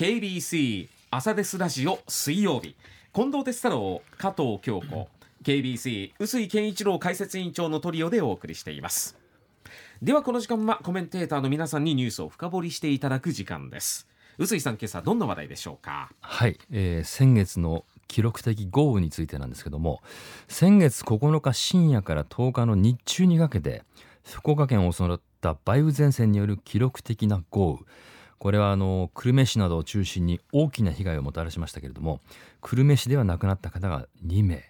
KBC 朝デスラジオ水曜日。近藤哲太郎加藤京子 KBC 臼井健一郎解説委員長のトリオでお送りしています。ではこの時間はコメンテーターの皆さんにニュースを深掘りしていただく時間です。臼井さん今朝どんな話題でしょうか？はい、えー先月の記録的豪雨についてなんですけども先月9日深夜から10日の日中にかけて福岡県を襲った梅雨前線による記録的な豪雨。これはあの久留米市などを中心に大きな被害をもたらしましたけれども久留米市では亡くなった方が2名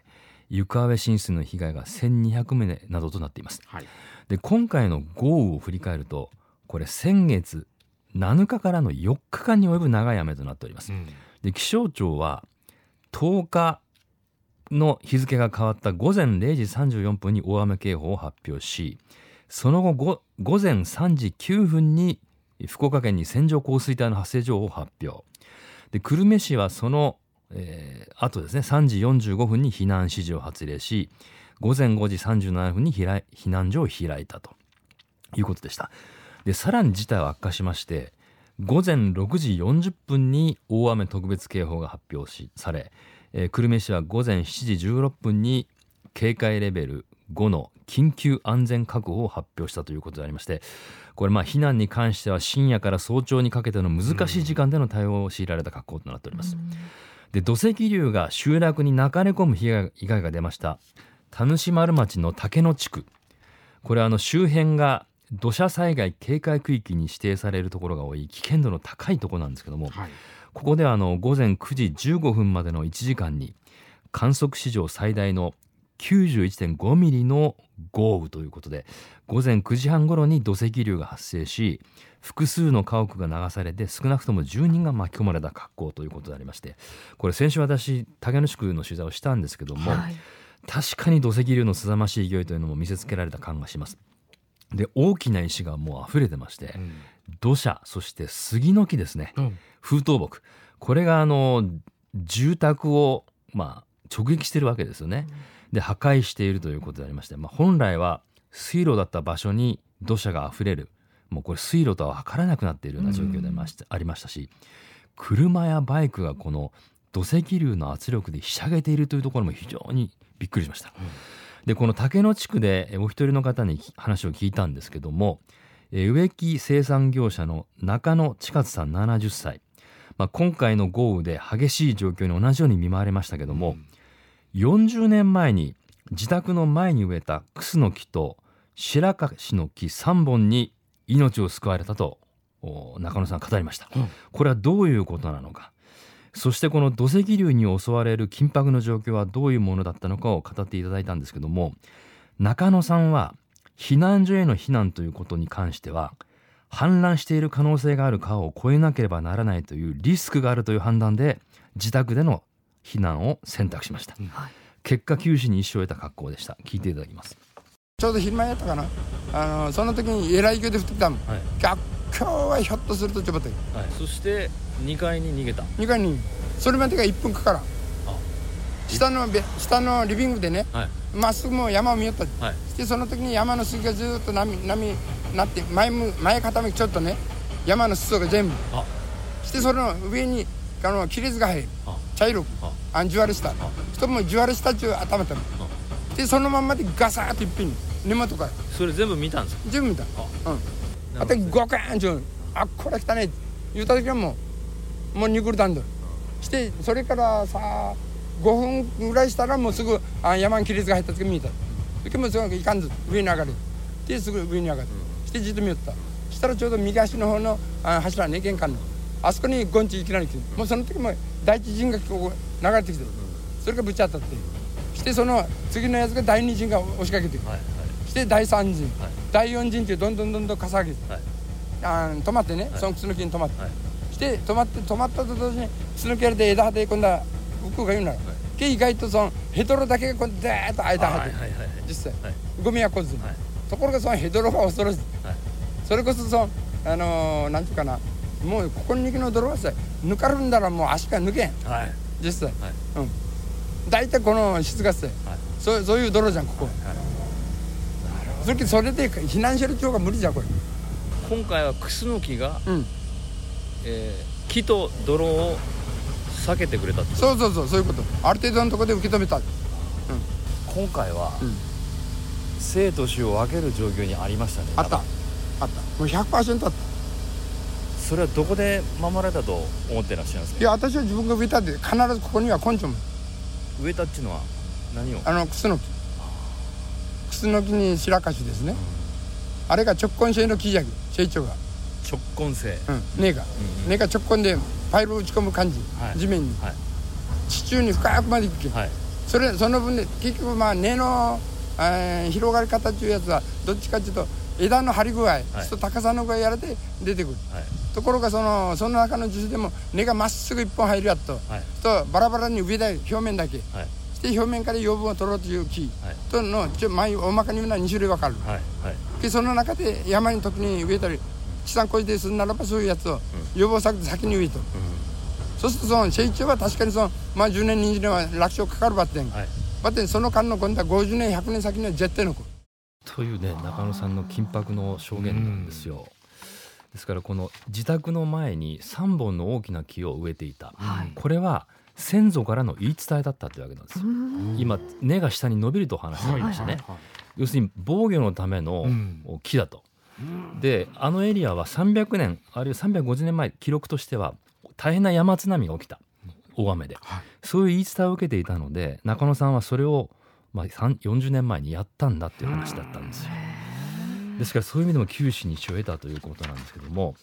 床上浸水の被害が1200棟などとなっています。はい。で今回の豪雨を振り返るとこれ先月7日からの4日間に及ぶ長い雨となっております。うん。で気象庁は10日の日付が変わった午前0時34分に大雨警報を発表しその後ご午前3時9分に福岡県に線状降水帯の発生情報を発表。で久留米市はその、えー後ですね3時45分に避難指示を発令し午前5時37分に避難所を開いたと。いうことでした。でさらに事態は悪化しまして午前6時40分に大雨特別警報が発表しされ、えー久留米市は午前7時16分に警戒レベル5の緊急安全確保を発表したということでありましてこれまあ避難に関しては深夜から早朝にかけての強しい時間での対応を強いられた格好となっております。で土石流が集落に流れ込む被害被害が出ました田主丸町の竹野地区。これはあの周辺が土砂災害警戒区域に指定されるところが多い危険度の高いところなんですけどもはい。ここではあの午前9時15分までの1時間に観測史上最大の91.5ミリの豪雨ということで午前9時半ごろに土石流が発生し複数の家屋が流されて少なくとも10人が巻き込まれた格好ということでありましてこれ先週私竹野地区の取材をしたんですけども、はい。確かに土石流の凄ましい勢いというのも見せつけられた感がします。で大きな石がもう溢れてましてうん。土砂そして杉の木ですね。うん。風倒木。これがあの住宅をまあ直撃してるわけですよねで破壊しているということでありまして、まあ、本来は水路だった場所に土砂が溢れる。もうこれ水路とは測らなくなっているような状況でありました,、ありましたし車やバイクがこの土石流の圧力でひしゃげているというところも非常にびっくりしました。でこの竹野地区でえお一人の方にき話を聞いたんですけどもえー植木生産業者の中野千勝さん70歳、まあ、今回の豪雨で激しい状況に同じように見舞われましたけども、40年前に自宅の前に植えたクスの木と白樫の木3本に命を救われたとお中野さんは語りました、うん。これはどういうことなのか。そしてこの土石流に襲われる緊迫の状況はどういうものだったのかを語っていただいたんですけども中野さんは避難所への避難ということに関しては氾濫している可能性がある川を越えなければならないというリスクがあるという判断で自宅での避難を選択しました、はい。結果九死に一生を得た格好でした。聞いていただきます。ちょうど昼間やったかな。あのその時にえらい勢いで降ってきたもん。はい、逆境はひょっとするとちょっと。はい、そして2階に逃げた。2階に。それまでが1分かからん。下のべ下のリビングでねはい。まっすぐもう山を見よった。はい。してその時に山の水がずーっと波波なって前む前傾きちょっとね山の裾が全部。あ。してその上にあの亀裂が入る。あ茶色くあ。あんじわるした人もじわるしたっちゅう頭たのでそのまんまでガサーッといっぺんに根元から。それ全部見たんですか？全部見た。うん。あとゴカーンちゅうあこれ汚ねえ言うた時はもうもうニクルたん。だしてそれからさ5分ぐらいしたらもうすぐあ山に亀裂が入った時見えた。でもうすぐいかんず上に上がる。ですぐ上に上がる。してじっと見よった。したらちょうど右足の方のあ柱ね玄関の。あそこにゴンチいきなり来て。もうその時も第一陣がこう流れてきてそれがぶち当たって。してその次のやつが第二陣が押しかけてくる。はいして第三陣、はい。第四陣ってどんどんどんどんかさ上げて、はいあー止まってね、はいその靴抜きに止まって、はいして止まって止まったと同時に靴抜きやれて枝葉で今度は浮くが言うなら、け意外とそのヘドロだけがこうダーッと間入ってる、はいはいはい実際、はいゴミは来ずに、はいところがそのヘドロが恐ろしい、はいそれこそそのあのーなんていうかなもうここに行きの泥はさ抜かるんだらもう足が抜けん。はい。実際、はい。うん。大体この質がさ、はい。そうそういう泥じゃんここ、それそれで避難シェル長が無理じゃんこれ。今回はクスノキが、うん。えー木と泥を避けてくれたそうそうそうそういうこと。ある程度のところで受け止めた。今回は、うん。生と死を分ける状況にありましたね。あった。あった。もう100%あったそれはどこで守られたと思ってらっしゃいますか？いや私は自分が植えたって必ずここには根性も。植えたっていうのは何を？あのクスノキクスノキに白樫ですね。あれが直根性の木じゃけ成長が。直根性。うん根が。うんうん。根が直根でパイルを打ち込む感じはい。地面に。はい。地中に深くまで行くけん。はい。それその分で結局まあ根の、えー広がり方っていうやつはどっちかっていうと枝の張り具合、と高さの具合やらで出てくる。はい。ところがそのその中の樹種でも根がまっすぐ一本入るやっと、はい。とバラバラに上だ表面だけはい。して表面から養分を取ろうという木はい。とのちょ前大まかに言うのは2種類分かる。でその中で山に時に植えたり地産小でするならばそういうやつを予防策で先に植えと、そうするとその成長は確かにその、まあ、10年20年は楽勝かかるばってん、はい。ばってんその間の今度は50年100年先には絶対残るというね中野さんの緊迫の証言なんですよ。ですからこの自宅の前に3本の大きな木を植えていた、はい。これは先祖からの言い伝えだったというわけなんですよ。今根が下に伸びると話してありましたね。要するに防御のためのうん木だと。であのエリアは300年あるいは350年前記録としては大変な山津波が起きた。大雨で、はい。そういう言い伝えを受けていたので中野さんはそれを、まあ、3 40年前にやったんだっていう話だったんですよ。ですからそういう意味でも九死に一生を得たということなんですけども、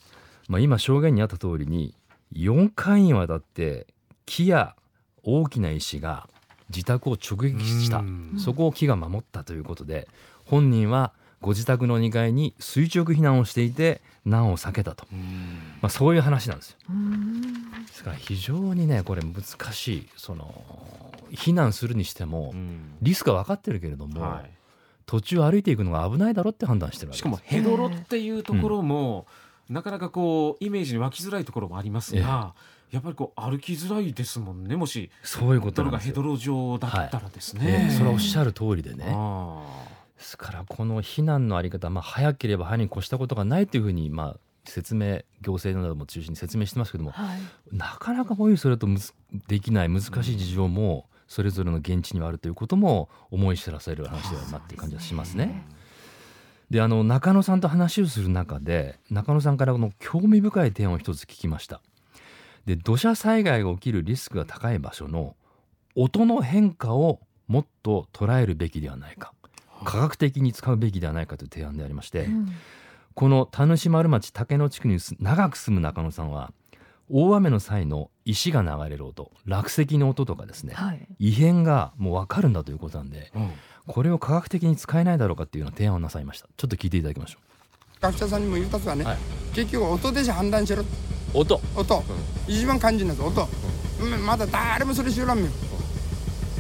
まあ、今証言にあった通りに4回にわたって木や大きな石が自宅を直撃した。うん。そこを木が守ったということで本人はご自宅の2階に垂直避難をしていて難を避けたと、まあ、そういう話なんですよ。ですから非常にねこれ難しいその避難するにしてもリスクは分かってるけれども、はい。途中歩いていくのが危ないだろって判断してるわけしです。かもヘドロっていうところも、なかなかこうイメージに湧きづらいところもありますが、やっぱりこう歩きづらいですもんねもし。そういうこと泥なんですよ。がヘドロ状だったらですえね、えそれはおっしゃる通りでね。あですからこの避難のあり方、まあ、早ければ早に越したことがないというふうに、まあ、説明行政なども中心に説明してますけどもはいなかなかおいそれとむずできない難しい事情もそれぞれの現地にはあるということも思い知らされる話だよなっていう感じがしますね。であの中野さんと話をする中で中野さんからこの興味深い点を一つ聞きました。で土砂災害が起きるリスクが高い場所の音の変化をもっと捉えるべきではないか科学的に使うべきではないかという提案でありまして、うん。この田主丸町竹野地区にす長く住む中野さんは大雨の際の石が流れる音落石の音とかですねはい。異変がもう分かるんだということなんでうん。これを科学的に使えないだろうかっていうような提案をなさいました。ちょっと聞いていただきましょ学者さんにも言うたつはね、はい。結局音で判断しろ。う音。音、一番肝心なんです音、うん。まだ誰もそれ知らんよ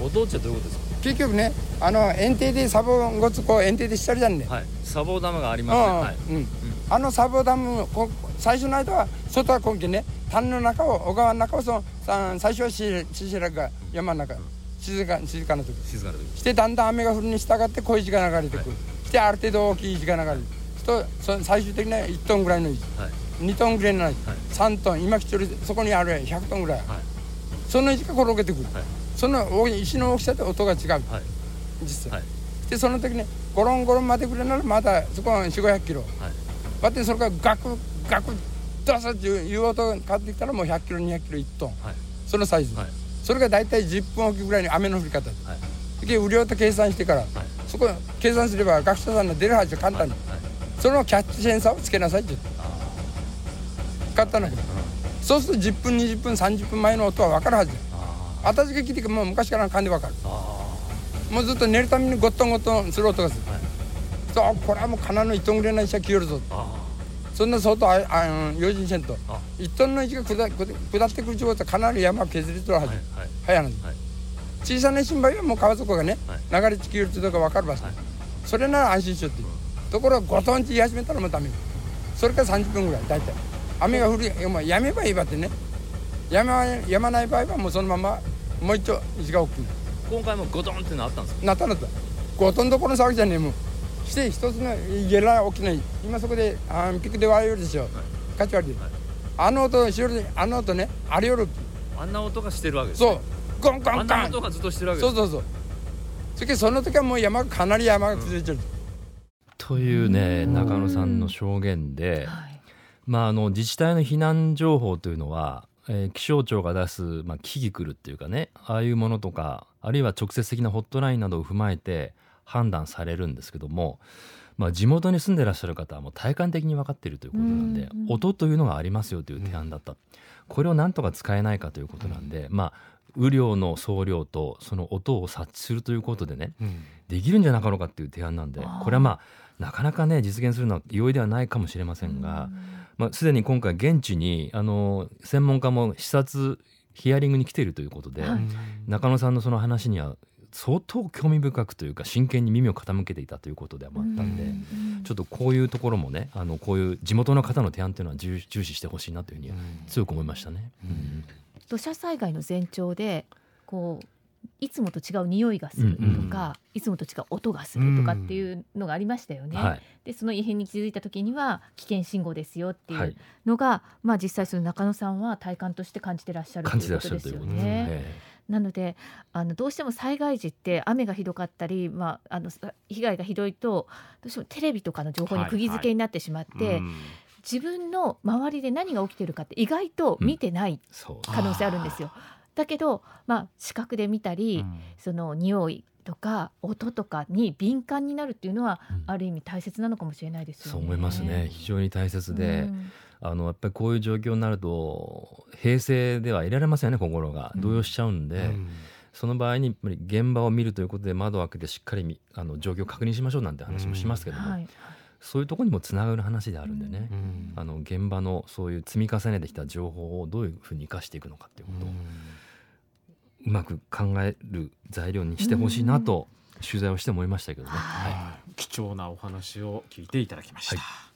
音ってどういうことです結局ねあの園庭でサボごつこう園庭でしてるじゃんね、かはい。砂防ダムがありうん。ますねあのサボダムこ最初の間は外は今季ね。谷の中を小川の中をそのさ最初はしししらが山の中。静か静かな時。静かな時。してだんだん雨が降るに従って小石が流れてくる、してある程度大きい石が流れる。とそ最終的には1トンぐらいの石。はい。2トンぐらい。の石、はい。3トン。今きちょりそこにある100トンぐらい、はい。その石が転げてくる、はいその石の大きさで音が違う。はい。実際、はい。でその時ねゴロンゴロンまでぐらいならまだそこは4 5 0 0キロ。はい。バってそれからガクガクドサっていう音が変わってきたらもう100キロ200キロ1トン。はい。そのサイズ、はい。それが大体10分おきぐらいに雨の降り方。ではい。で雨量と計算してから、そこ計算すれば学者さんの出るはず簡単。に、そのキャッチセンサーをつけなさいって言って簡単なそうすると10分20分30分前の音は分かるはず。だあ私が聞いてもう昔からの勘で分かる。もうずっと寝るためにゴットンゴットンする音がす。る、はい。そうこれはもう金の1トンぐらいの石が来よるぞそんな相当ああ用心せんと。あ1トンの石が下下下ってくる状態かなり山を削りとるはず、ーはいはい。はい。小さな新場合はもう川底がね、は流れ地球るとか分かる場所、はい。それなら安心しようっていう。ところがゴトンって言い始めたらもうダメそれから30分ぐらい大体。雨が降りもうやめばいいばってね。やまやまない場合はもうそのままもう一丁石が大きい今回もゴトンってのあったんですか？なったなった。ゴトンどころの騒ぎじゃねえもん。して一つのゲラ大きな今そこであーピクで割れるでしょ、価値割りで、あの音後ろであの音ねあれよりあんな音がしてるわけですそう。ゴンゴあんなンガン音がずっとしてるわけですそうそうそう。それでその時はもう山がかなり山が続いてる、というね中野さんの証言で、はい。まあ、あの自治体の避難情報というのは、えー気象庁が出す、まあ、キキクルっていうかねああいうものとかあるいは直接的なホットラインなどを踏まえて判断されるんですけども、まあ、地元に住んでらっしゃる方はもう体感的に分かっているということなんで、うんうん音というのがありますよという提案だった、これをなんとか使えないかということなんで、まあ雨量の総量とその音を察知するということでねできるんじゃなかろうかっていう提案なんでこれはまあなかなかね実現するのは容易ではないかもしれませんが、まあ、すでに今回現地にあの専門家も視察ヒアリングに来ているということで、はい。中野さんのその話には相当興味深くというか真剣に耳を傾けていたということでもあったんで、ちょっとこういうところもねあのこういう地元の方の提案というのは重重視してほしいなというふうには強く思いましたね。うん。土砂災害の前兆でこういつもと違う匂いがするとか、いつもと違う音がするとかっていうのがありましたよね。はいでその異変に気づいた時には危険信号ですよっていうはい、のが、まあ実際その中野さんは体感として感じてらっしゃるということですよね。ね。なのであのどうしても災害時って雨がひどかったり、まあ、あのさ被害がひどいとどうしてもテレビとかの情報に釘付けになってしまって、自分の周りで何が起きてるかって意外と見てない可能性あるんですよ。だけど、まあ、視覚で見たり、その匂いとか音とかに敏感になるっていうのは、うん。ある意味大切なのかもしれないですよね。そう思いますね。非常に大切で、うん。あのやっぱりこういう状況になると平静ではいられませんよね心が。動揺しちゃうんで、その場合にやっぱり現場を見るということで窓を開けてしっかりみあの状況を確認しましょうなんて話もしますけども、はいそういうところにもつながる話であるんでね、あの現場のそういう積み重ねてきた情報をどういうふうに生かしていくのかっていうことをうまく考える材料にしてほしいなと取材をして思いましたけどね。はい貴重なお話を聞いていただきました。はい